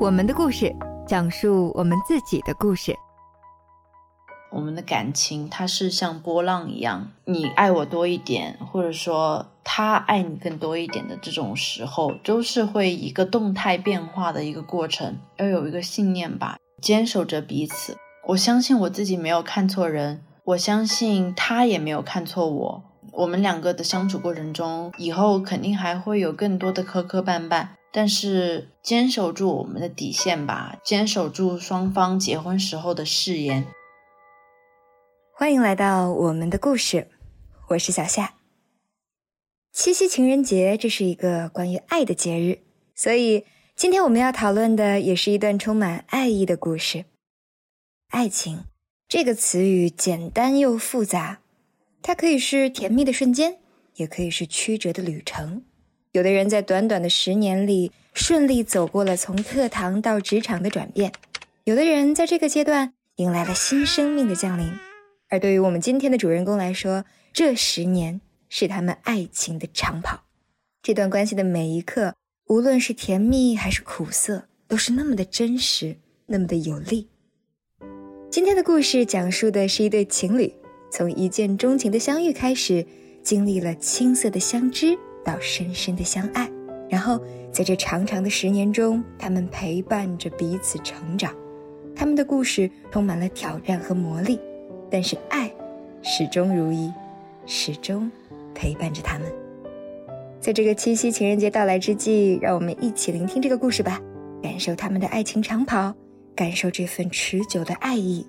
我们的故事，讲述我们自己的故事。我们的感情，它是像波浪一样，你爱我多一点，或者说他爱你更多一点的这种时候，都是会一个动态变化的一个过程。要有一个信念吧，坚守着彼此。我相信我自己没有看错人，我相信他也没有看错我。我们两个的相处过程中，以后肯定还会有更多的磕磕绊绊，但是坚守住我们的底线吧，坚守住双方结婚时候的誓言。欢迎来到我们的故事，我是小夏。七夕情人节，这是一个关于爱的节日，所以今天我们要讨论的也是一段充满爱意的故事。爱情这个词语简单又复杂，它可以是甜蜜的瞬间，也可以是曲折的旅程。有的人在短短的十年里顺利走过了从课堂到职场的转变，有的人在这个阶段迎来了新生命的降临。而对于我们今天的主人公来说，这十年是他们爱情的长跑。这段关系的每一刻，无论是甜蜜还是苦涩，都是那么的真实，那么的有力。今天的故事讲述的是一对情侣从一见钟情的相遇开始，经历了青涩的相知到深深的相爱，然后在这长长的十年中，他们陪伴着彼此成长。他们的故事充满了挑战和磨砺。但是爱始终如一，始终陪伴着他们。在这个七夕情人节到来之际，让我们一起聆听这个故事吧，感受他们的爱情长跑，感受这份持久的爱意。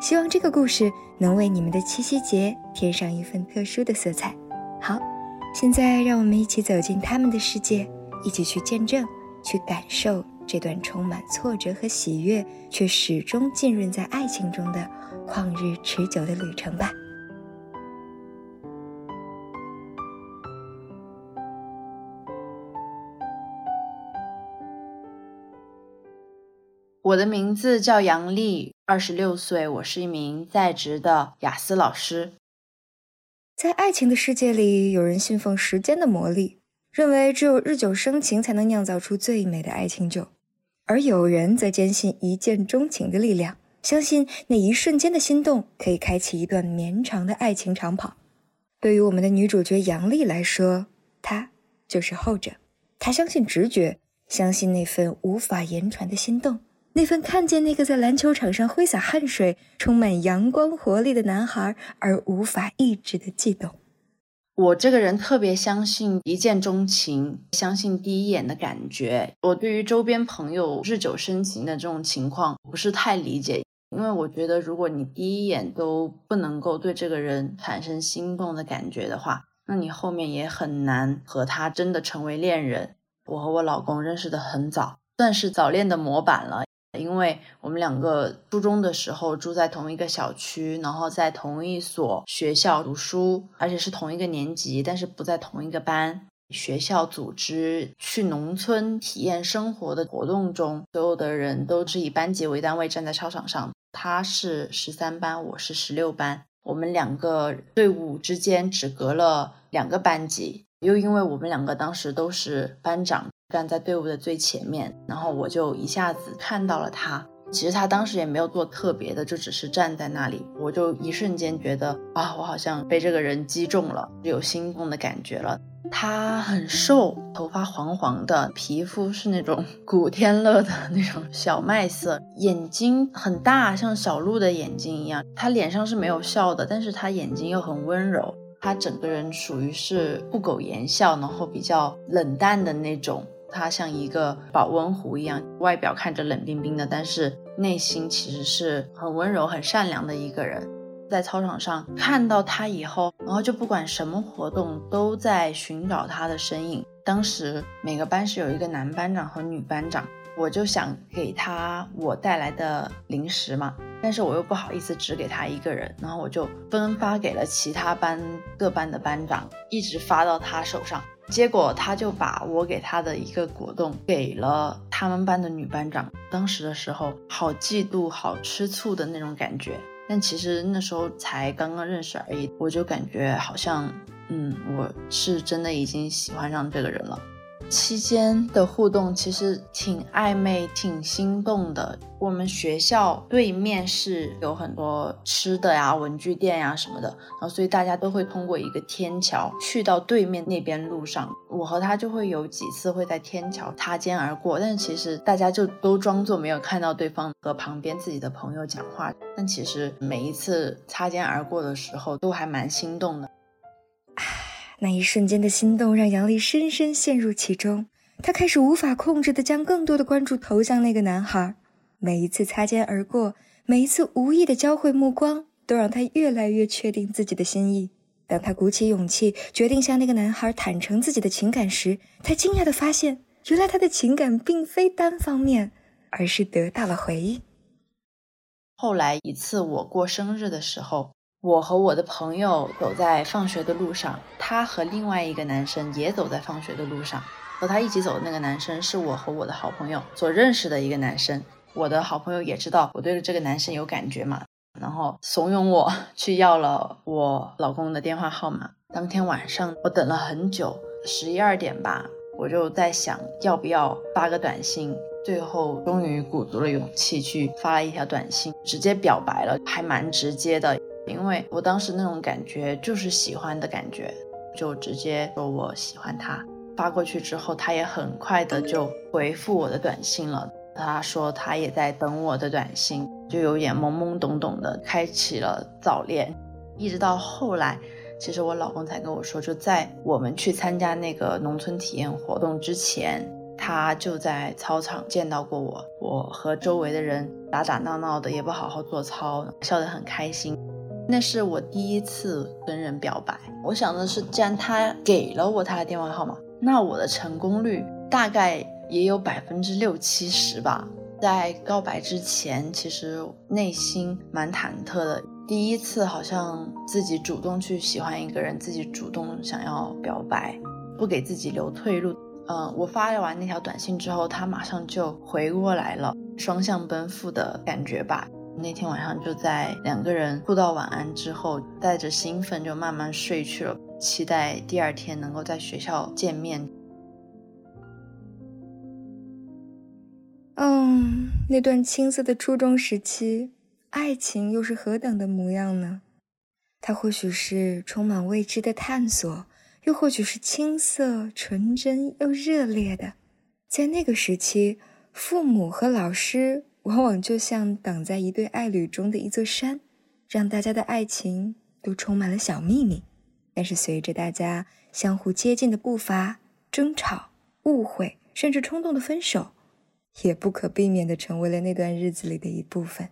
希望这个故事能为你们的七夕节添上一份特殊的色彩。好，现在让我们一起走进他们的世界，一起去见证，去感受这段充满挫折和喜悦，却始终浸润在爱情中的。旷日持久的旅程吧。我的名字叫杨丽，二十六岁，我是一名在职的雅思老师。在爱情的世界里，有人信奉时间的魔力，认为只有日久生情才能酿造出最美的爱情酒；而有人则坚信一见钟情的力量。相信那一瞬间的心动可以开启一段绵长的爱情长跑。对于我们的女主角杨丽来说，她就是后者。她相信直觉，相信那份无法言传的心动，那份看见那个在篮球场上挥洒汗水、充满阳光活力的男孩而无法抑制的悸动。我这个人特别相信一见钟情，相信第一眼的感觉。我对于周边朋友日久生情的这种情况不是太理解。因为我觉得，如果你第一眼都不能够对这个人产生心动的感觉的话，那你后面也很难和他真的成为恋人。我和我老公认识的很早，算是早恋的模板了。因为我们两个初中的时候住在同一个小区，然后在同一所学校读书，而且是同一个年级，但是不在同一个班。学校组织去农村体验生活的活动中，所有的人都是以班级为单位站在操场上。他是十三班，我是十六班，我们两个队伍之间只隔了两个班级。又因为我们两个当时都是班长，站在队伍的最前面，然后我就一下子看到了他。其实他当时也没有做特别的，就只是站在那里，我就一瞬间觉得啊，我好像被这个人击中了，有心动的感觉了。他很瘦，头发黄黄的，皮肤是那种古天乐的那种小麦色，眼睛很大，像小鹿的眼睛一样。他脸上是没有笑的，但是他眼睛又很温柔。他整个人属于是不苟言笑，然后比较冷淡的那种。他像一个保温壶一样，外表看着冷冰冰的，但是内心其实是很温柔、很善良的一个人。在操场上看到他以后，然后就不管什么活动都在寻找他的身影。当时每个班是有一个男班长和女班长，我就想给他我带来的零食嘛，但是我又不好意思只给他一个人，然后我就分发给了其他班各班的班长，一直发到他手上。结果他就把我给他的一个果冻给了他们班的女班长。当时的时候，好嫉妒、好吃醋的那种感觉。但其实那时候才刚刚认识而已，我就感觉好像，嗯，我是真的已经喜欢上这个人了。期间的互动其实挺暧昧、挺心动的。我们学校对面是有很多吃的呀、文具店呀什么的，然后所以大家都会通过一个天桥去到对面那边路上。我和他就会有几次会在天桥擦肩而过，但是其实大家就都装作没有看到对方和旁边自己的朋友讲话。但其实每一次擦肩而过的时候，都还蛮心动的。那一瞬间的心动让杨丽深深陷入其中，她开始无法控制的将更多的关注投向那个男孩。每一次擦肩而过，每一次无意的交汇目光，都让她越来越确定自己的心意。当她鼓起勇气决定向那个男孩坦诚自己的情感时，她惊讶地发现，原来她的情感并非单方面，而是得到了回应。后来一次我过生日的时候。我和我的朋友走在放学的路上，他和另外一个男生也走在放学的路上。和他一起走的那个男生是我和我的好朋友所认识的一个男生。我的好朋友也知道我对这个男生有感觉嘛，然后怂恿我 去要了我老公的电话号码。当天晚上我等了很久，十一二点吧，我就在想要不要发个短信。最后终于鼓足了勇气去发了一条短信，直接表白了，还蛮直接的。因为我当时那种感觉就是喜欢的感觉，就直接说我喜欢他。发过去之后，他也很快的就回复我的短信了。他说他也在等我的短信，就有点懵懵懂懂的开启了早恋。一直到后来，其实我老公才跟我说，就在我们去参加那个农村体验活动之前，他就在操场见到过我。我和周围的人打打闹闹的，也不好好做操，笑得很开心。那是我第一次跟人表白，我想的是，既然他给了我他的电话号码，那我的成功率大概也有百分之六七十吧。在告白之前，其实内心蛮忐忑的，第一次好像自己主动去喜欢一个人，自己主动想要表白，不给自己留退路。嗯，我发完那条短信之后，他马上就回过来了，双向奔赴的感觉吧。那天晚上就在两个人互道晚安之后，带着兴奋就慢慢睡去了，期待第二天能够在学校见面。嗯，那段青涩的初中时期，爱情又是何等的模样呢？它或许是充满未知的探索，又或许是青涩、纯真又热烈的。在那个时期，父母和老师。往往就像挡在一对爱侣中的一座山，让大家的爱情都充满了小秘密。但是随着大家相互接近的步伐，争吵、误会，甚至冲动的分手，也不可避免地成为了那段日子里的一部分。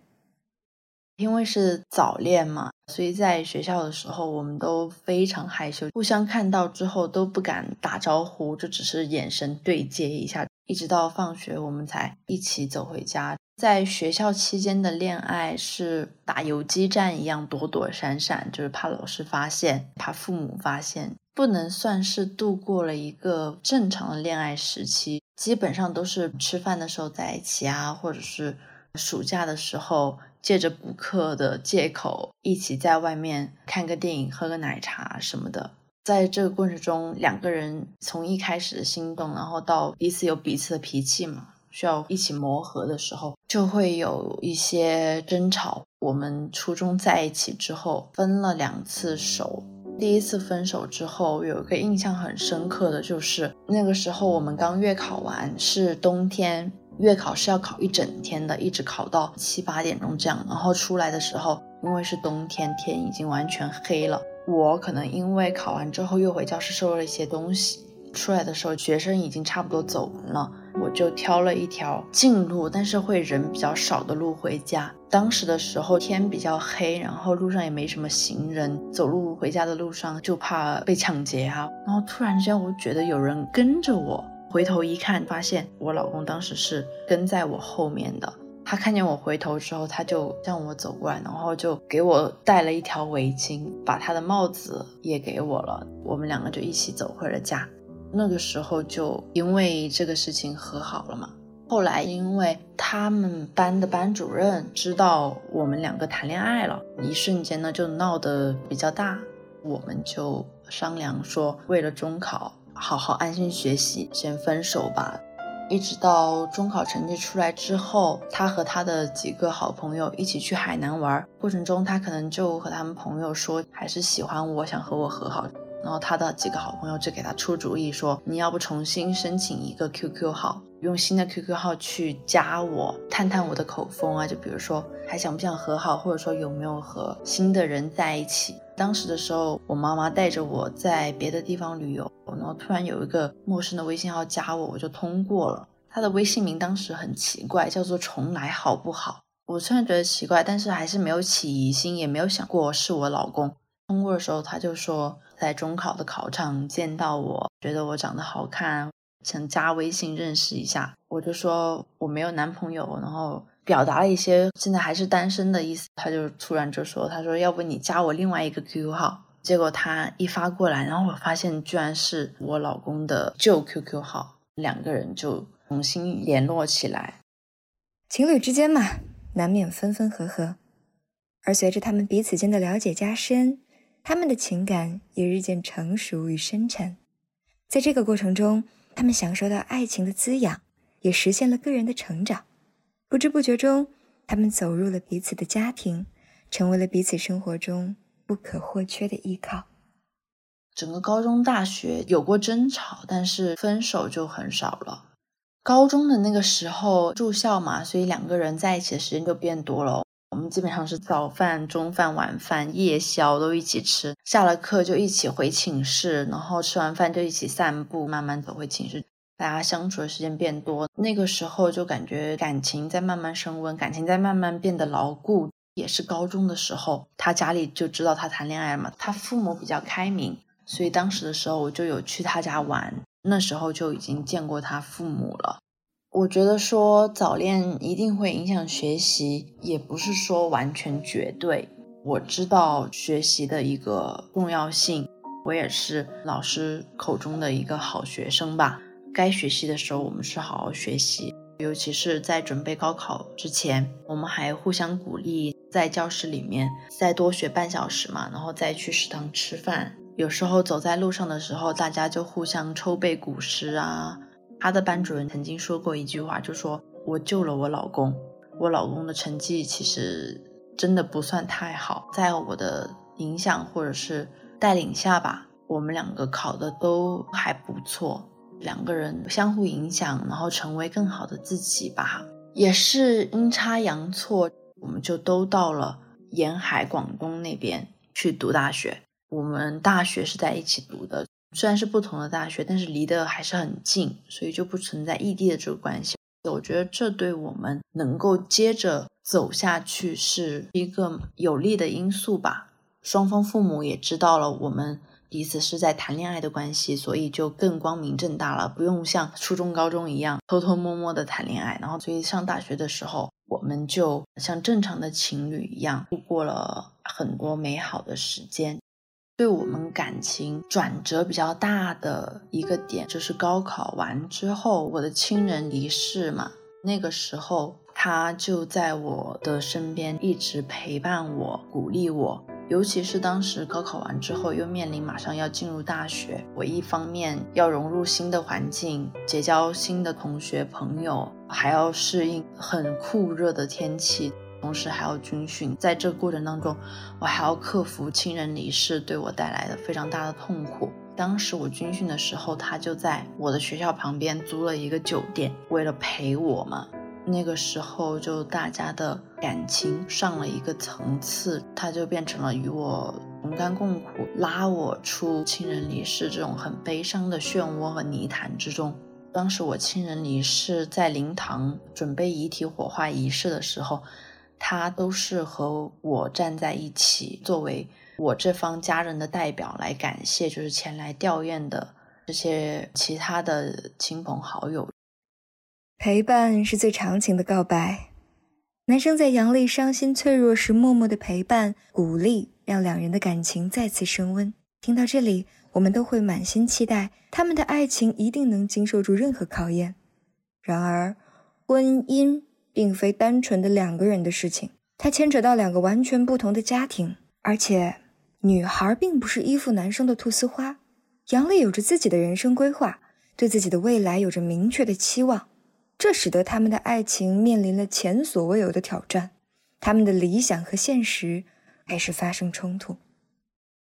因为是早恋嘛，所以在学校的时候，我们都非常害羞，互相看到之后都不敢打招呼，就只是眼神对接一下，一直到放学我们才一起走回家。在学校期间的恋爱是打游击战一样躲躲闪闪，就是怕老师发现，怕父母发现，不能算是度过了一个正常的恋爱时期。基本上都是吃饭的时候在一起啊，或者是暑假的时候借着补课的借口一起在外面看个电影、喝个奶茶什么的。在这个过程中，两个人从一开始的心动，然后到彼此有彼此的脾气嘛。需要一起磨合的时候，就会有一些争吵。我们初中在一起之后，分了两次手。第一次分手之后，有一个印象很深刻的就是，那个时候我们刚月考完，是冬天，月考是要考一整天的，一直考到七八点钟这样。然后出来的时候，因为是冬天，天已经完全黑了。我可能因为考完之后又回教室收了一些东西。出来的时候，学生已经差不多走完了，我就挑了一条近路，但是会人比较少的路回家。当时的时候天比较黑，然后路上也没什么行人，走路回家的路上就怕被抢劫啊。然后突然之间，我觉得有人跟着我，回头一看，发现我老公当时是跟在我后面的。他看见我回头之后，他就向我走过来，然后就给我戴了一条围巾，把他的帽子也给我了。我们两个就一起走回了家。那个时候就因为这个事情和好了嘛。后来因为他们班的班主任知道我们两个谈恋爱了，一瞬间呢就闹得比较大。我们就商量说，为了中考，好好安心学习，先分手吧。一直到中考成绩出来之后，他和他的几个好朋友一起去海南玩，过程中他可能就和他们朋友说，还是喜欢我，想和我和好。然后他的几个好朋友就给他出主意说，你要不重新申请一个 QQ 号，用新的 QQ 号去加我，探探我的口风啊，就比如说还想不想和好，或者说有没有和新的人在一起。当时的时候，我妈妈带着我在别的地方旅游，然后突然有一个陌生的微信号加我，我就通过了。他的微信名当时很奇怪，叫做“重来好不好”。我虽然觉得奇怪，但是还是没有起疑心，也没有想过是我老公。通过的时候，他就说在中考的考场见到我，觉得我长得好看，想加微信认识一下。我就说我没有男朋友，然后表达了一些现在还是单身的意思。他就突然就说，他说要不你加我另外一个 QQ 号。结果他一发过来，然后我发现居然是我老公的旧 QQ 号，两个人就重新联络起来。情侣之间嘛，难免分分合合，而随着他们彼此间的了解加深。他们的情感也日渐成熟与深沉，在这个过程中，他们享受到爱情的滋养，也实现了个人的成长。不知不觉中，他们走入了彼此的家庭，成为了彼此生活中不可或缺的依靠。整个高中、大学有过争吵，但是分手就很少了。高中的那个时候住校嘛，所以两个人在一起的时间就变多了。我们基本上是早饭、中饭、晚饭、夜宵都一起吃，下了课就一起回寝室，然后吃完饭就一起散步，慢慢走回寝室。大家相处的时间变多，那个时候就感觉感情在慢慢升温，感情在慢慢变得牢固。也是高中的时候，他家里就知道他谈恋爱了嘛，他父母比较开明，所以当时的时候我就有去他家玩，那时候就已经见过他父母了。我觉得说早恋一定会影响学习，也不是说完全绝对。我知道学习的一个重要性，我也是老师口中的一个好学生吧。该学习的时候，我们是好好学习，尤其是在准备高考之前，我们还互相鼓励，在教室里面再多学半小时嘛，然后再去食堂吃饭。有时候走在路上的时候，大家就互相抽背古诗啊。他的班主任曾经说过一句话，就说我救了我老公。我老公的成绩其实真的不算太好，在我的影响或者是带领下吧，我们两个考的都还不错。两个人相互影响，然后成为更好的自己吧。也是阴差阳错，我们就都到了沿海广东那边去读大学。我们大学是在一起读的。虽然是不同的大学，但是离得还是很近，所以就不存在异地的这个关系。我觉得这对我们能够接着走下去是一个有利的因素吧。双方父母也知道了我们彼此是在谈恋爱的关系，所以就更光明正大了，不用像初中、高中一样偷偷摸摸的谈恋爱。然后，所以上大学的时候，我们就像正常的情侣一样度过了很多美好的时间。对我们感情转折比较大的一个点，就是高考完之后，我的亲人离世嘛。那个时候，他就在我的身边，一直陪伴我，鼓励我。尤其是当时高考完之后，又面临马上要进入大学，我一方面要融入新的环境，结交新的同学朋友，还要适应很酷热的天气。同时还要军训，在这过程当中，我还要克服亲人离世对我带来的非常大的痛苦。当时我军训的时候，他就在我的学校旁边租了一个酒店，为了陪我嘛。那个时候就大家的感情上了一个层次，他就变成了与我同甘共苦，拉我出亲人离世这种很悲伤的漩涡和泥潭之中。当时我亲人离世，在灵堂准备遗体火化仪式的时候。他都是和我站在一起，作为我这方家人的代表来感谢，就是前来吊唁的这些其他的亲朋好友。陪伴是最长情的告白。男生在杨丽伤心脆弱时默默的陪伴、鼓励，让两人的感情再次升温。听到这里，我们都会满心期待他们的爱情一定能经受住任何考验。然而，婚姻。并非单纯的两个人的事情，它牵扯到两个完全不同的家庭，而且女孩并不是依附男生的菟丝花，杨丽有着自己的人生规划，对自己的未来有着明确的期望，这使得他们的爱情面临了前所未有的挑战，他们的理想和现实开始发生冲突。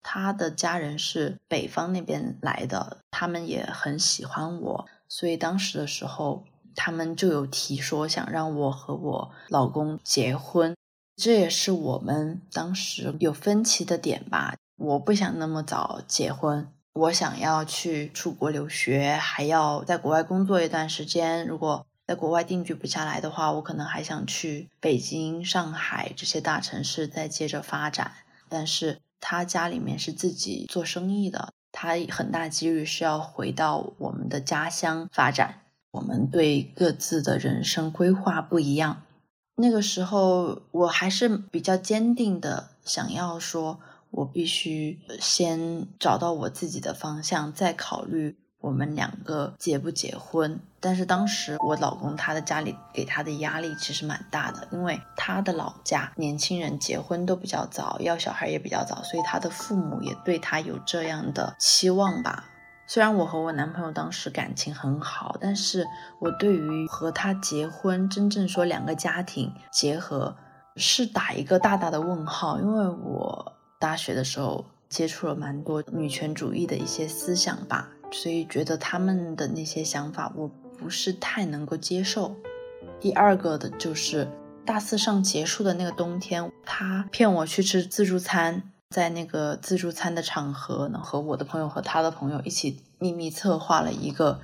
他的家人是北方那边来的，他们也很喜欢我，所以当时的时候，他们就有提说想让我和我老公结婚，这也是我们当时有分歧的点吧。我不想那么早结婚，我想要去出国留学，还要在国外工作一段时间。如果在国外定居不下来的话，我可能还想去北京、上海这些大城市再接着发展，但是。他家里面是自己做生意的，他很大几率是要回到我们的家乡发展。我们对各自的人生规划不一样。那个时候，我还是比较坚定的，想要说，我必须先找到我自己的方向，再考虑。我们两个结不结婚？但是当时我老公他的家里给他的压力其实蛮大的，因为他的老家年轻人结婚都比较早，要小孩也比较早，所以他的父母也对他有这样的期望吧。虽然我和我男朋友当时感情很好，但是我对于和他结婚，真正说两个家庭结合，是打一个大大的问号。因为我大学的时候接触了蛮多女权主义的一些思想吧。所以觉得他们的那些想法我不是太能够接受。第二个的就是大四上结束的那个冬天，他骗我去吃自助餐，在那个自助餐的场合呢，和我的朋友和他的朋友一起秘密策划了一个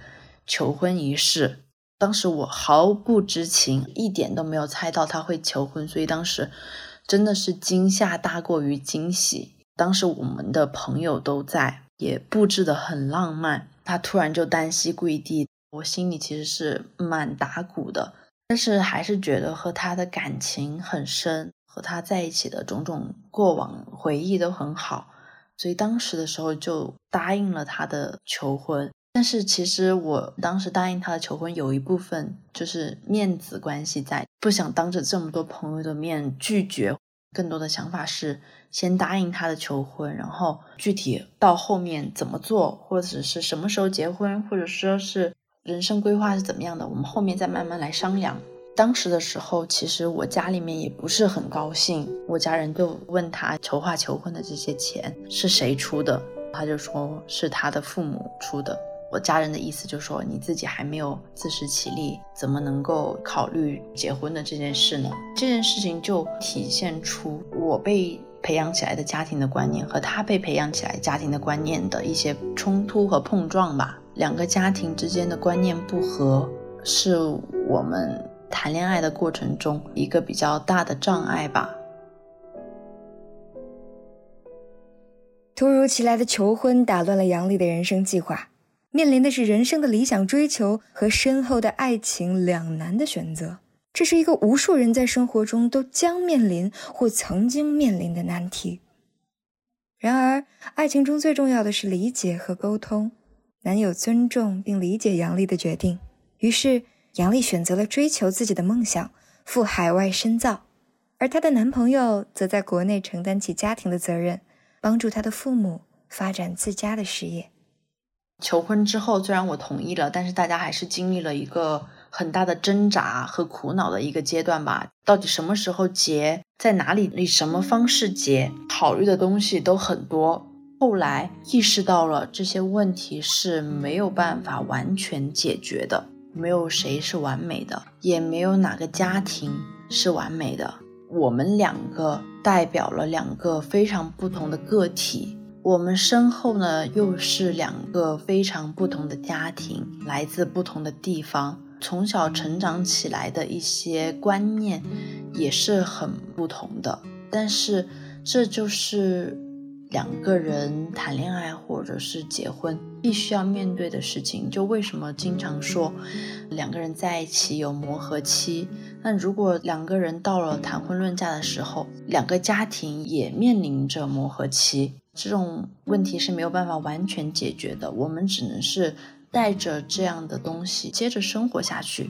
求婚仪式。当时我毫不知情，一点都没有猜到他会求婚，所以当时真的是惊吓大过于惊喜。当时我们的朋友都在。也布置的很浪漫，他突然就单膝跪地，我心里其实是蛮打鼓的，但是还是觉得和他的感情很深，和他在一起的种种过往回忆都很好，所以当时的时候就答应了他的求婚。但是其实我当时答应他的求婚，有一部分就是面子关系在，不想当着这么多朋友的面拒绝。更多的想法是先答应他的求婚，然后具体到后面怎么做，或者是什么时候结婚，或者说是人生规划是怎么样的，我们后面再慢慢来商量。当时的时候，其实我家里面也不是很高兴，我家人就问他筹划求婚的这些钱是谁出的，他就说是他的父母出的。我家人的意思就是说，你自己还没有自食其力，怎么能够考虑结婚的这件事呢？这件事情就体现出我被培养起来的家庭的观念和他被培养起来家庭的观念的一些冲突和碰撞吧。两个家庭之间的观念不合，是我们谈恋爱的过程中一个比较大的障碍吧。突如其来的求婚打乱了杨丽的人生计划。面临的是人生的理想追求和深厚的爱情两难的选择，这是一个无数人在生活中都将面临或曾经面临的难题。然而，爱情中最重要的是理解和沟通。男友尊重并理解杨丽的决定，于是杨丽选择了追求自己的梦想，赴海外深造，而她的男朋友则在国内承担起家庭的责任，帮助她的父母发展自家的事业。求婚之后，虽然我同意了，但是大家还是经历了一个很大的挣扎和苦恼的一个阶段吧。到底什么时候结，在哪里，以什么方式结，考虑的东西都很多。后来意识到了这些问题是没有办法完全解决的，没有谁是完美的，也没有哪个家庭是完美的。我们两个代表了两个非常不同的个体。我们身后呢，又是两个非常不同的家庭，来自不同的地方，从小成长起来的一些观念也是很不同的。但是，这就是两个人谈恋爱或者是结婚必须要面对的事情。就为什么经常说两个人在一起有磨合期？那如果两个人到了谈婚论嫁的时候，两个家庭也面临着磨合期。这种问题是没有办法完全解决的，我们只能是带着这样的东西接着生活下去。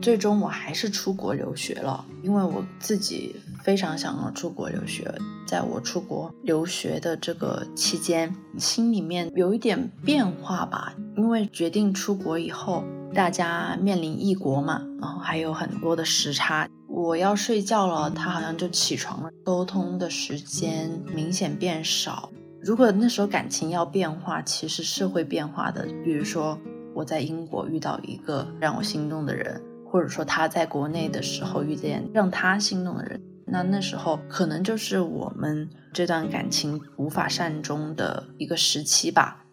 最终我还是出国留学了，因为我自己非常想要出国留学。在我出国留学的这个期间，心里面有一点变化吧，因为决定出国以后，大家面临异国嘛，然后还有很多的时差。我要睡觉了，他好像就起床了，沟通的时间明显变少。如果那时候感情要变化，其实是会变化的。比如说我在英国遇到一个让我心动的人，或者说他在国内的时候遇见让他心动的人，那那时候可能就是我们这段感情无法善终的一个时期吧。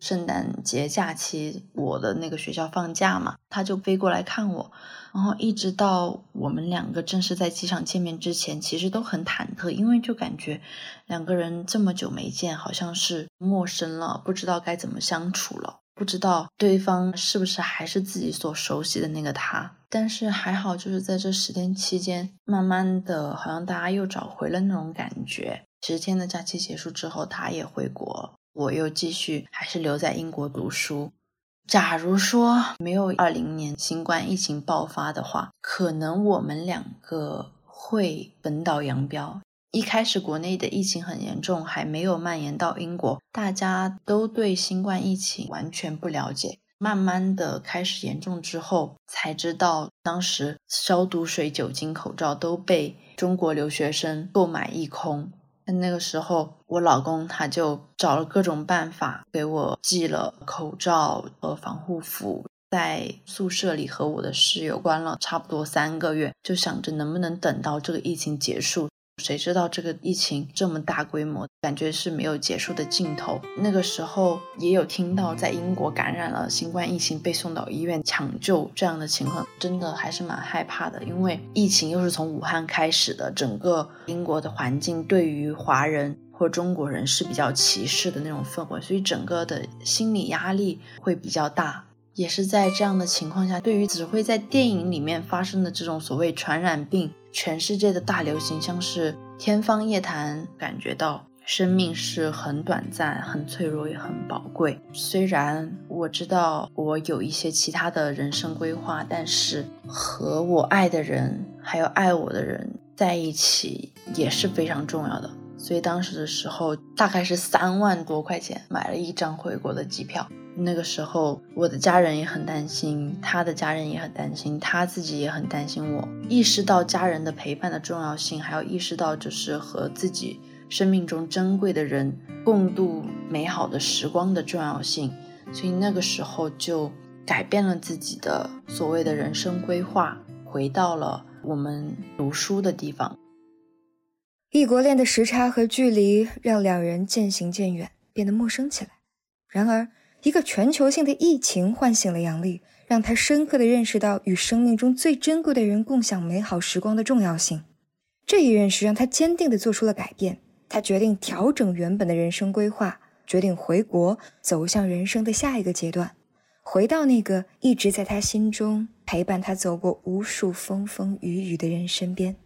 圣诞节假期，我的那个学校放假嘛，他就飞过来看我，然后一直到我们两个正式在机场见面之前，其实都很忐忑，因为就感觉两个人这么久没见，好像是陌生了，不知道该怎么相处了，不知道对方是不是还是自己所熟悉的那个他。但是还好，就是在这十天期间，慢慢的，好像大家又找回了那种感觉。十天的假期结束之后，他也回国。我又继续还是留在英国读书。假如说没有二零年新冠疫情爆发的话，可能我们两个会分道扬镳。一开始国内的疫情很严重，还没有蔓延到英国，大家都对新冠疫情完全不了解。慢慢的开始严重之后，才知道当时消毒水、酒精、口罩都被中国留学生购买一空。那个时候，我老公他就找了各种办法给我寄了口罩和防护服，在宿舍里和我的室友关了差不多三个月，就想着能不能等到这个疫情结束。谁知道这个疫情这么大规模，感觉是没有结束的尽头。那个时候也有听到在英国感染了新冠疫情，被送到医院抢救这样的情况，真的还是蛮害怕的。因为疫情又是从武汉开始的，整个英国的环境对于华人或中国人是比较歧视的那种氛围，所以整个的心理压力会比较大。也是在这样的情况下，对于只会在电影里面发生的这种所谓传染病。全世界的大流行像是天方夜谭，感觉到生命是很短暂、很脆弱也很宝贵。虽然我知道我有一些其他的人生规划，但是和我爱的人还有爱我的人在一起也是非常重要的。所以当时的时候，大概是三万多块钱买了一张回国的机票。那个时候，我的家人也很担心，他的家人也很担心，他自己也很担心我。意识到家人的陪伴的重要性，还要意识到就是和自己生命中珍贵的人共度美好的时光的重要性，所以那个时候就改变了自己的所谓的人生规划，回到了我们读书的地方。异国恋的时差和距离让两人渐行渐远，变得陌生起来。然而。一个全球性的疫情唤醒了杨丽，让她深刻的认识到与生命中最珍贵的人共享美好时光的重要性。这一认识让她坚定地做出了改变。她决定调整原本的人生规划，决定回国，走向人生的下一个阶段，回到那个一直在她心中陪伴她走过无数风风雨雨的人身边。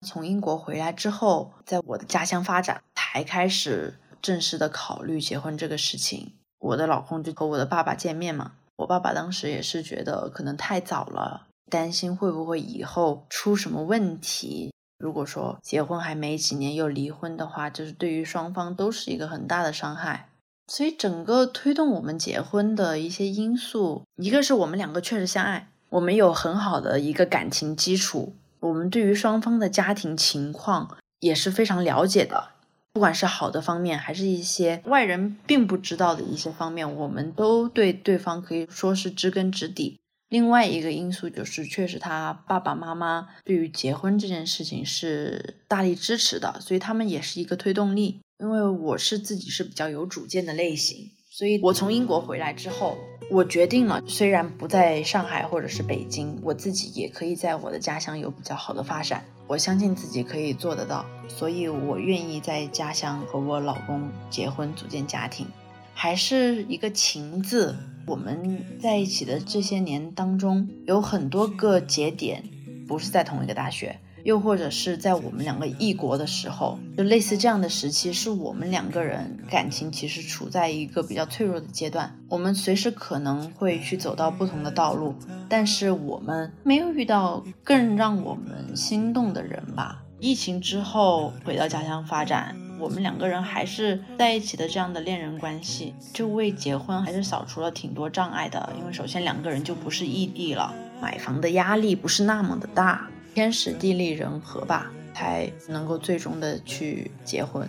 从英国回来之后，在我的家乡发展，才开始。正式的考虑结婚这个事情，我的老公就和我的爸爸见面嘛。我爸爸当时也是觉得可能太早了，担心会不会以后出什么问题。如果说结婚还没几年又离婚的话，就是对于双方都是一个很大的伤害。所以整个推动我们结婚的一些因素，一个是我们两个确实相爱，我们有很好的一个感情基础，我们对于双方的家庭情况也是非常了解的。不管是好的方面，还是一些外人并不知道的一些方面，我们都对对方可以说是知根知底。另外一个因素就是，确实他爸爸妈妈对于结婚这件事情是大力支持的，所以他们也是一个推动力。因为我是自己是比较有主见的类型，所以我从英国回来之后，我决定了，虽然不在上海或者是北京，我自己也可以在我的家乡有比较好的发展。我相信自己可以做得到，所以我愿意在家乡和我老公结婚，组建家庭，还是一个情字。我们在一起的这些年当中，有很多个节点不是在同一个大学，又或者是在我们两个异国的时候，就类似这样的时期，是我们两个人感情其实处在一个比较脆弱的阶段，我们随时可能会去走到不同的道路，但是我们没有遇到更让我们心动的人吧。疫情之后回到家乡发展。我们两个人还是在一起的这样的恋人关系，就为结婚还是扫除了挺多障碍的。因为首先两个人就不是异地了，买房的压力不是那么的大，天时地利人和吧，才能够最终的去结婚。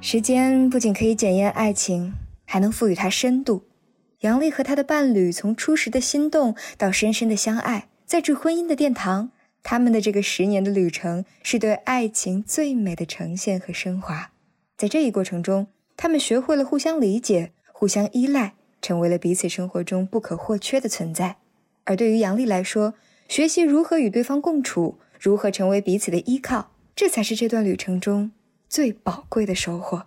时间不仅可以检验爱情，还能赋予它深度。杨丽和他的伴侣从初时的心动到深深的相爱，再至婚姻的殿堂，他们的这个十年的旅程是对爱情最美的呈现和升华。在这一过程中，他们学会了互相理解、互相依赖，成为了彼此生活中不可或缺的存在。而对于杨丽来说，学习如何与对方共处，如何成为彼此的依靠，这才是这段旅程中最宝贵的收获。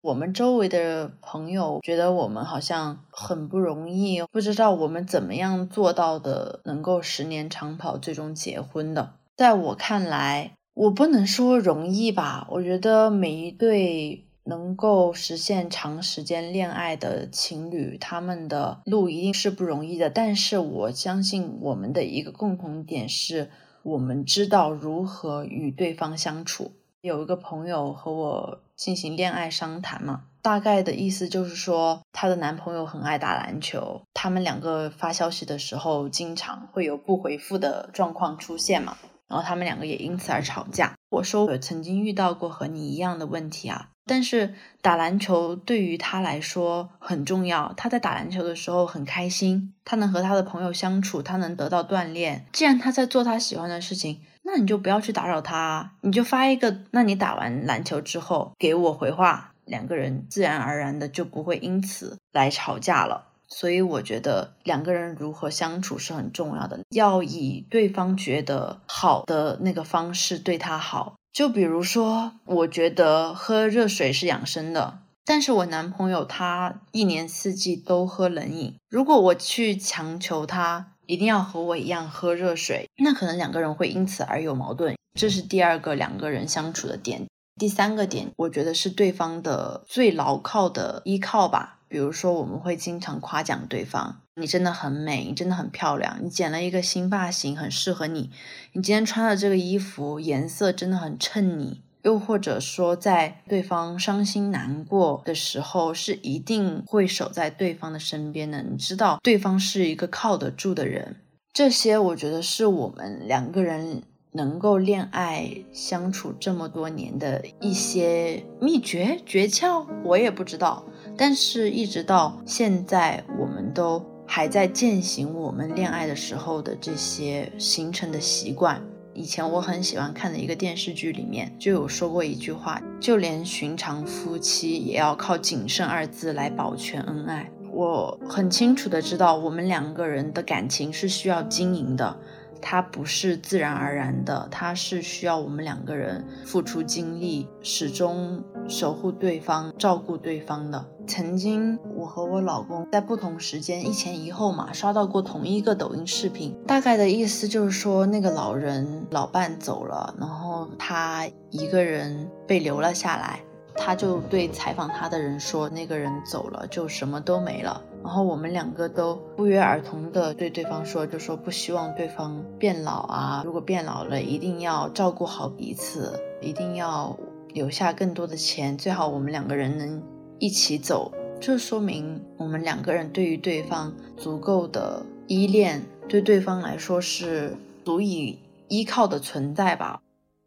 我们周围的朋友觉得我们好像很不容易，不知道我们怎么样做到的，能够十年长跑，最终结婚的。在我看来，我不能说容易吧。我觉得每一对能够实现长时间恋爱的情侣，他们的路一定是不容易的。但是我相信我们的一个共同点是，我们知道如何与对方相处。有一个朋友和我。进行恋爱商谈嘛，大概的意思就是说，她的男朋友很爱打篮球，他们两个发消息的时候，经常会有不回复的状况出现嘛，然后他们两个也因此而吵架。我说我曾经遇到过和你一样的问题啊，但是打篮球对于他来说很重要，他在打篮球的时候很开心，他能和他的朋友相处，他能得到锻炼。既然他在做他喜欢的事情。那你就不要去打扰他，你就发一个。那你打完篮球之后给我回话，两个人自然而然的就不会因此来吵架了。所以我觉得两个人如何相处是很重要的，要以对方觉得好的那个方式对他好。就比如说，我觉得喝热水是养生的，但是我男朋友他一年四季都喝冷饮，如果我去强求他。一定要和我一样喝热水，那可能两个人会因此而有矛盾。这是第二个两个人相处的点。第三个点，我觉得是对方的最牢靠的依靠吧。比如说，我们会经常夸奖对方：“你真的很美，你真的很漂亮，你剪了一个新发型，很适合你。你今天穿的这个衣服颜色真的很衬你。”又或者说，在对方伤心难过的时候，是一定会守在对方的身边的。你知道，对方是一个靠得住的人。这些，我觉得是我们两个人能够恋爱相处这么多年的一些秘诀诀窍。我也不知道，但是一直到现在，我们都还在践行我们恋爱的时候的这些形成的习惯。以前我很喜欢看的一个电视剧里面就有说过一句话，就连寻常夫妻也要靠谨慎二字来保全恩爱。我很清楚的知道，我们两个人的感情是需要经营的。它不是自然而然的，它是需要我们两个人付出精力，始终守护对方、照顾对方的。曾经，我和我老公在不同时间一前一后嘛，刷到过同一个抖音视频，大概的意思就是说，那个老人老伴走了，然后他一个人被留了下来。他就对采访他的人说：“那个人走了，就什么都没了。”然后我们两个都不约而同的对对方说：“就说不希望对方变老啊，如果变老了，一定要照顾好彼此，一定要留下更多的钱，最好我们两个人能一起走。这说明我们两个人对于对方足够的依恋，对对方来说是足以依靠的存在吧。”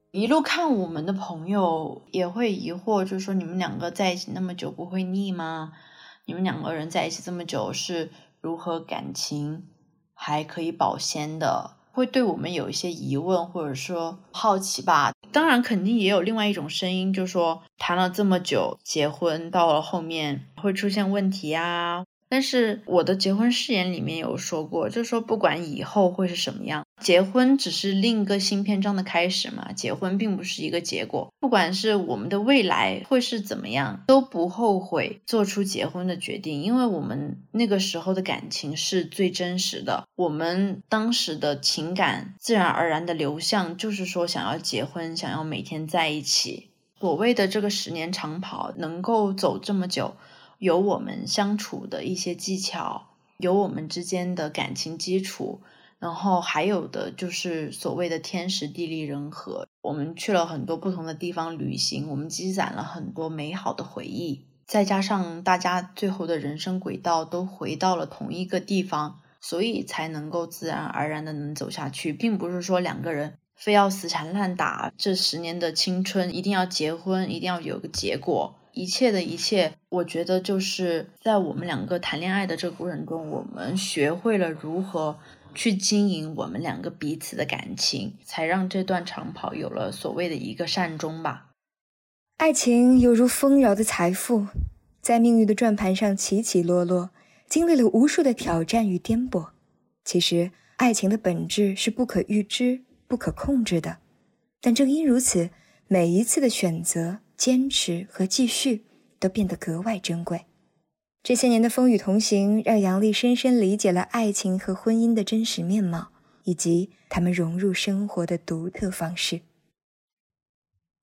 一路看我们的朋友也会疑惑，就是说你们两个在一起那么久不会腻吗？你们两个人在一起这么久是如何感情还可以保鲜的？会对我们有一些疑问或者说好奇吧？当然，肯定也有另外一种声音，就是说谈了这么久，结婚到了后面会出现问题啊。但是我的结婚誓言里面有说过，就是说不管以后会是什么样，结婚只是另一个新篇章的开始嘛，结婚并不是一个结果。不管是我们的未来会是怎么样，都不后悔做出结婚的决定，因为我们那个时候的感情是最真实的，我们当时的情感自然而然的流向，就是说想要结婚，想要每天在一起。所谓的这个十年长跑能够走这么久，有我们相处的一些技巧，有我们之间的感情基础。然后还有的就是所谓的天时地利人和，我们去了很多不同的地方旅行，我们积攒了很多美好的回忆，再加上大家最后的人生轨道都回到了同一个地方，所以才能够自然而然的能走下去，并不是说两个人非要死缠烂打，这十年的青春一定要结婚，一定要有个结果，一切的一切，我觉得就是在我们两个谈恋爱的这个过程中，我们学会了如何。去经营我们两个彼此的感情，才让这段长跑有了所谓的一个善终吧。爱情犹如丰饶的财富，在命运的转盘上起起落落，经历了无数的挑战与颠簸。其实，爱情的本质是不可预知、不可控制的。但正因如此，每一次的选择、坚持和继续，都变得格外珍贵。这些年的风雨同行，让杨丽深深理解了爱情和婚姻的真实面貌，以及他们融入生活的独特方式。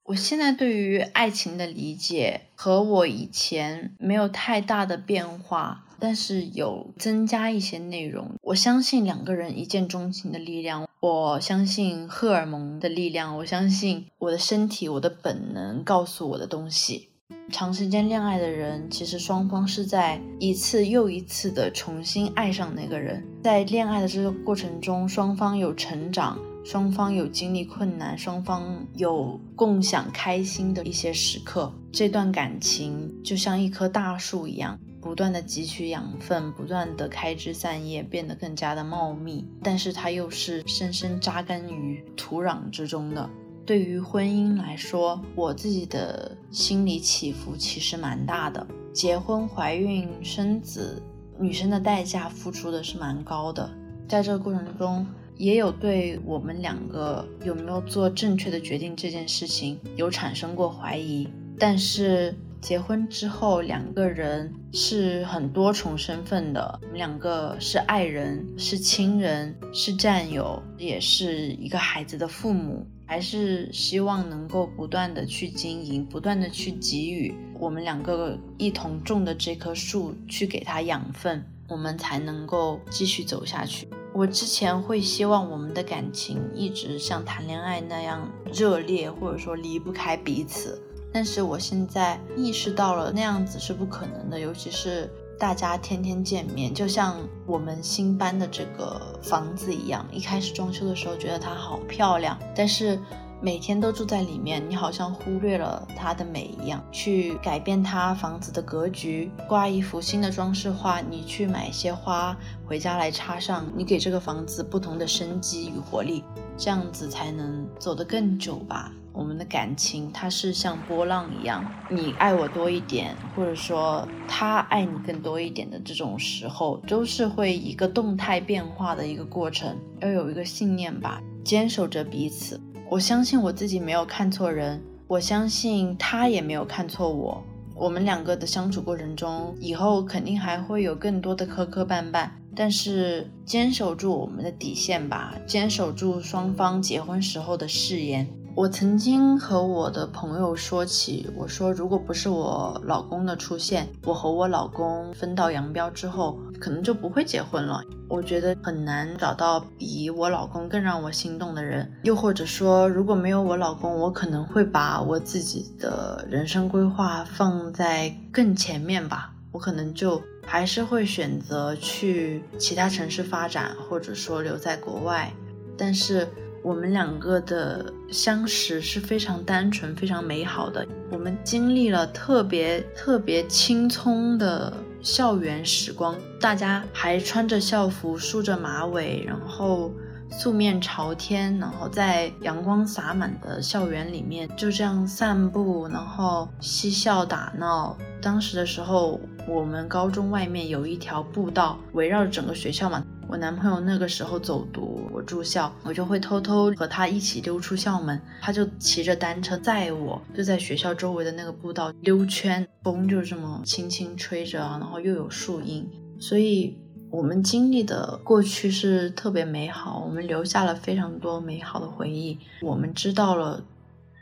我现在对于爱情的理解和我以前没有太大的变化，但是有增加一些内容。我相信两个人一见钟情的力量，我相信荷尔蒙的力量，我相信我的身体、我的本能告诉我的东西。长时间恋爱的人，其实双方是在一次又一次的重新爱上那个人。在恋爱的这个过程中，双方有成长，双方有经历困难，双方有共享开心的一些时刻。这段感情就像一棵大树一样，不断的汲取养分，不断的开枝散叶，变得更加的茂密。但是它又是深深扎根于土壤之中的。对于婚姻来说，我自己的心理起伏其实蛮大的。结婚、怀孕、生子，女生的代价付出的是蛮高的。在这个过程中，也有对我们两个有没有做正确的决定这件事情有产生过怀疑。但是结婚之后，两个人是很多重身份的，我们两个是爱人，是亲人，是战友，也是一个孩子的父母。还是希望能够不断的去经营，不断的去给予我们两个一同种的这棵树，去给它养分，我们才能够继续走下去。我之前会希望我们的感情一直像谈恋爱那样热烈，或者说离不开彼此，但是我现在意识到了那样子是不可能的，尤其是。大家天天见面，就像我们新搬的这个房子一样。一开始装修的时候觉得它好漂亮，但是每天都住在里面，你好像忽略了它的美一样。去改变它房子的格局，挂一幅新的装饰画，你去买一些花回家来插上，你给这个房子不同的生机与活力，这样子才能走得更久吧。我们的感情，它是像波浪一样，你爱我多一点，或者说他爱你更多一点的这种时候，都是会一个动态变化的一个过程。要有一个信念吧，坚守着彼此。我相信我自己没有看错人，我相信他也没有看错我。我们两个的相处过程中，以后肯定还会有更多的磕磕绊绊，但是坚守住我们的底线吧，坚守住双方结婚时候的誓言。我曾经和我的朋友说起，我说如果不是我老公的出现，我和我老公分道扬镳之后，可能就不会结婚了。我觉得很难找到比我老公更让我心动的人。又或者说，如果没有我老公，我可能会把我自己的人生规划放在更前面吧。我可能就还是会选择去其他城市发展，或者说留在国外。但是。我们两个的相识是非常单纯、非常美好的。我们经历了特别特别青葱的校园时光，大家还穿着校服、梳着马尾，然后素面朝天，然后在阳光洒满的校园里面就这样散步，然后嬉笑打闹。当时的时候，我们高中外面有一条步道，围绕着整个学校嘛。我男朋友那个时候走读，我住校，我就会偷偷和他一起溜出校门，他就骑着单车载我，就在学校周围的那个步道溜圈，风就这么轻轻吹着，然后又有树荫，所以我们经历的过去是特别美好，我们留下了非常多美好的回忆，我们知道了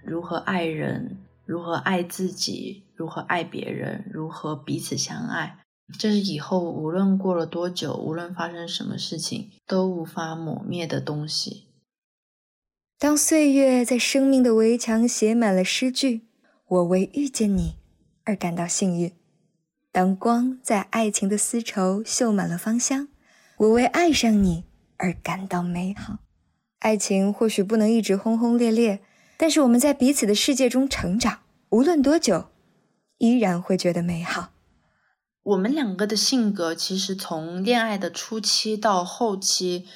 如何爱人，如何爱自己，如何爱别人，如何彼此相爱。这是以后无论过了多久，无论发生什么事情，都无法抹灭的东西。当岁月在生命的围墙写满了诗句，我为遇见你而感到幸运；当光在爱情的丝绸绣满了芳香，我为爱上你而感到美好。爱情或许不能一直轰轰烈烈，但是我们在彼此的世界中成长，无论多久，依然会觉得美好。我们两个的性格其实从恋爱的初期到后期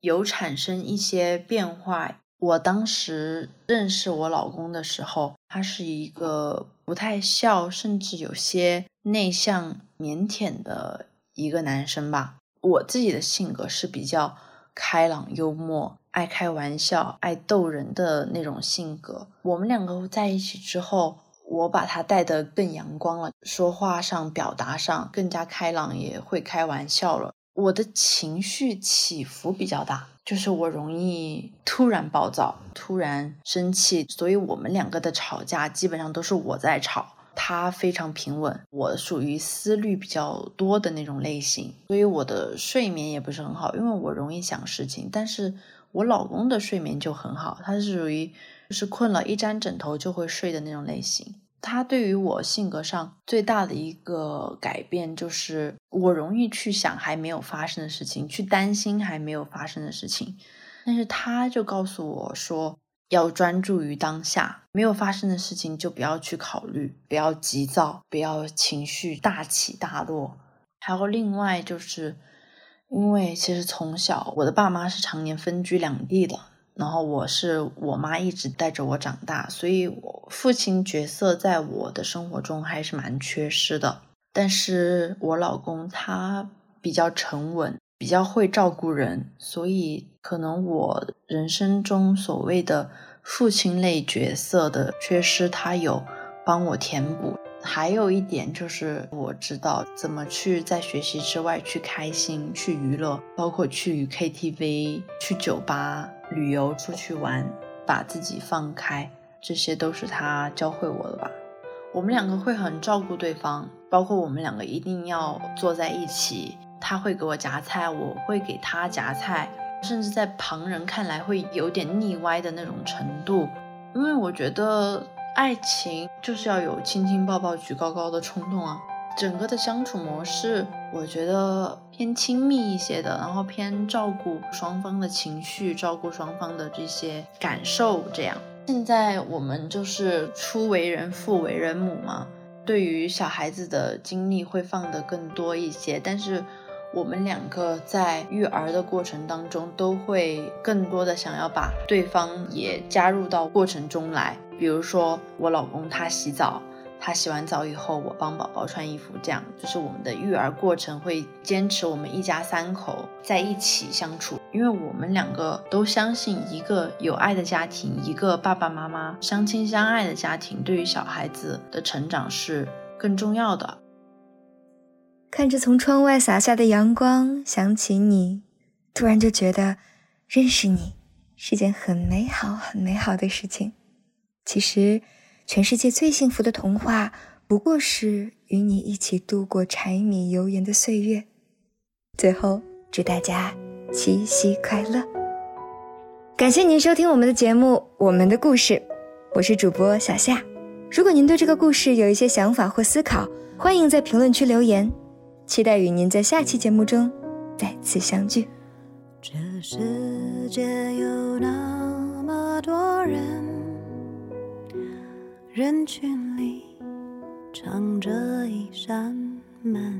有产生一些变化。我当时认识我老公的时候，他是一个不太笑，甚至有些内向、腼腆的一个男生吧。我自己的性格是比较开朗、幽默、爱开玩笑、爱逗人的那种性格。我们两个在一起之后。我把他带得更阳光了，说话上、表达上更加开朗，也会开玩笑了。我的情绪起伏比较大，就是我容易突然暴躁、突然生气，所以我们两个的吵架基本上都是我在吵，他非常平稳。我属于思虑比较多的那种类型，所以我的睡眠也不是很好，因为我容易想事情。但是我老公的睡眠就很好，他是属于。就是困了一沾枕头就会睡的那种类型。他对于我性格上最大的一个改变，就是我容易去想还没有发生的事情，去担心还没有发生的事情。但是他就告诉我说，要专注于当下，没有发生的事情就不要去考虑，不要急躁，不要情绪大起大落。还有另外就是，因为其实从小我的爸妈是常年分居两地的。然后我是我妈一直带着我长大，所以我父亲角色在我的生活中还是蛮缺失的。但是我老公他比较沉稳，比较会照顾人，所以可能我人生中所谓的父亲类角色的缺失，他有帮我填补。还有一点就是，我知道怎么去在学习之外去开心、去娱乐，包括去 KTV、去酒吧、旅游、出去玩，把自己放开，这些都是他教会我的吧。我们两个会很照顾对方，包括我们两个一定要坐在一起，他会给我夹菜，我会给他夹菜，甚至在旁人看来会有点腻歪的那种程度，因为我觉得。爱情就是要有亲亲抱抱举高高的冲动啊！整个的相处模式，我觉得偏亲密一些的，然后偏照顾双方的情绪，照顾双方的这些感受。这样，现在我们就是初为人父，为人母嘛，对于小孩子的精力会放得更多一些。但是我们两个在育儿的过程当中，都会更多的想要把对方也加入到过程中来。比如说，我老公他洗澡，他洗完澡以后，我帮宝宝穿衣服，这样就是我们的育儿过程会坚持我们一家三口在一起相处，因为我们两个都相信一个有爱的家庭，一个爸爸妈妈相亲相爱的家庭，对于小孩子的成长是更重要的。看着从窗外洒下的阳光，想起你，突然就觉得认识你是件很美好、很美好的事情。其实，全世界最幸福的童话，不过是与你一起度过柴米油盐的岁月。最后，祝大家七夕快乐！感谢您收听我们的节目《我们的故事》，我是主播小夏。如果您对这个故事有一些想法或思考，欢迎在评论区留言。期待与您在下期节目中再次相聚。这世界有那么多人。人群里藏着一扇门，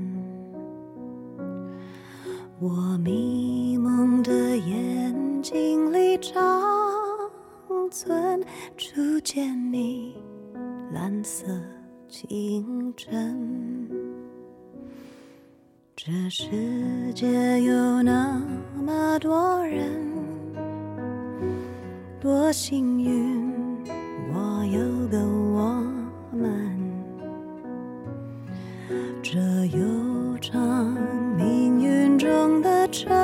我迷蒙的眼睛里长存初见你蓝色清晨。这世界有那么多人，多幸运我有。着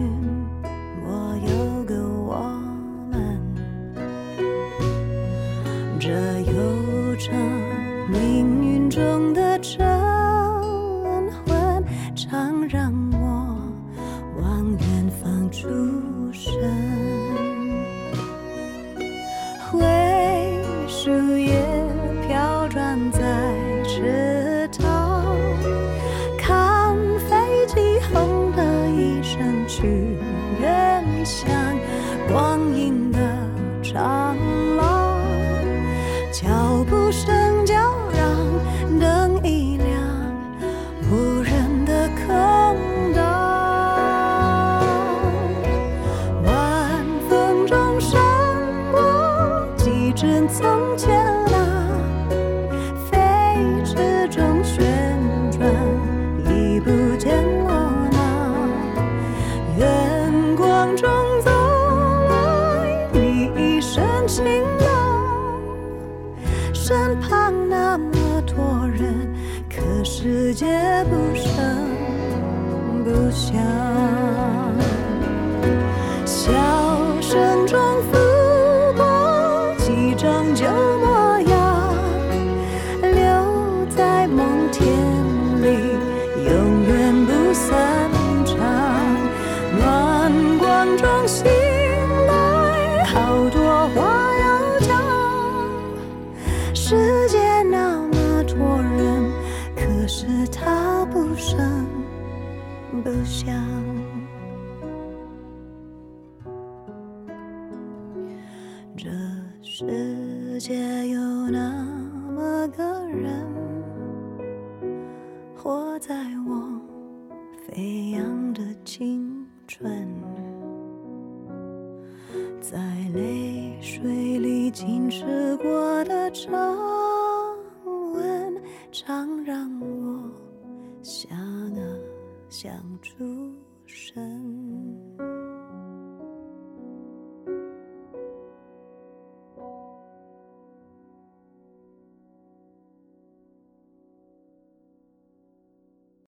身旁那么多人可世界不声不响。笑声中浮常吻常让我想啊想出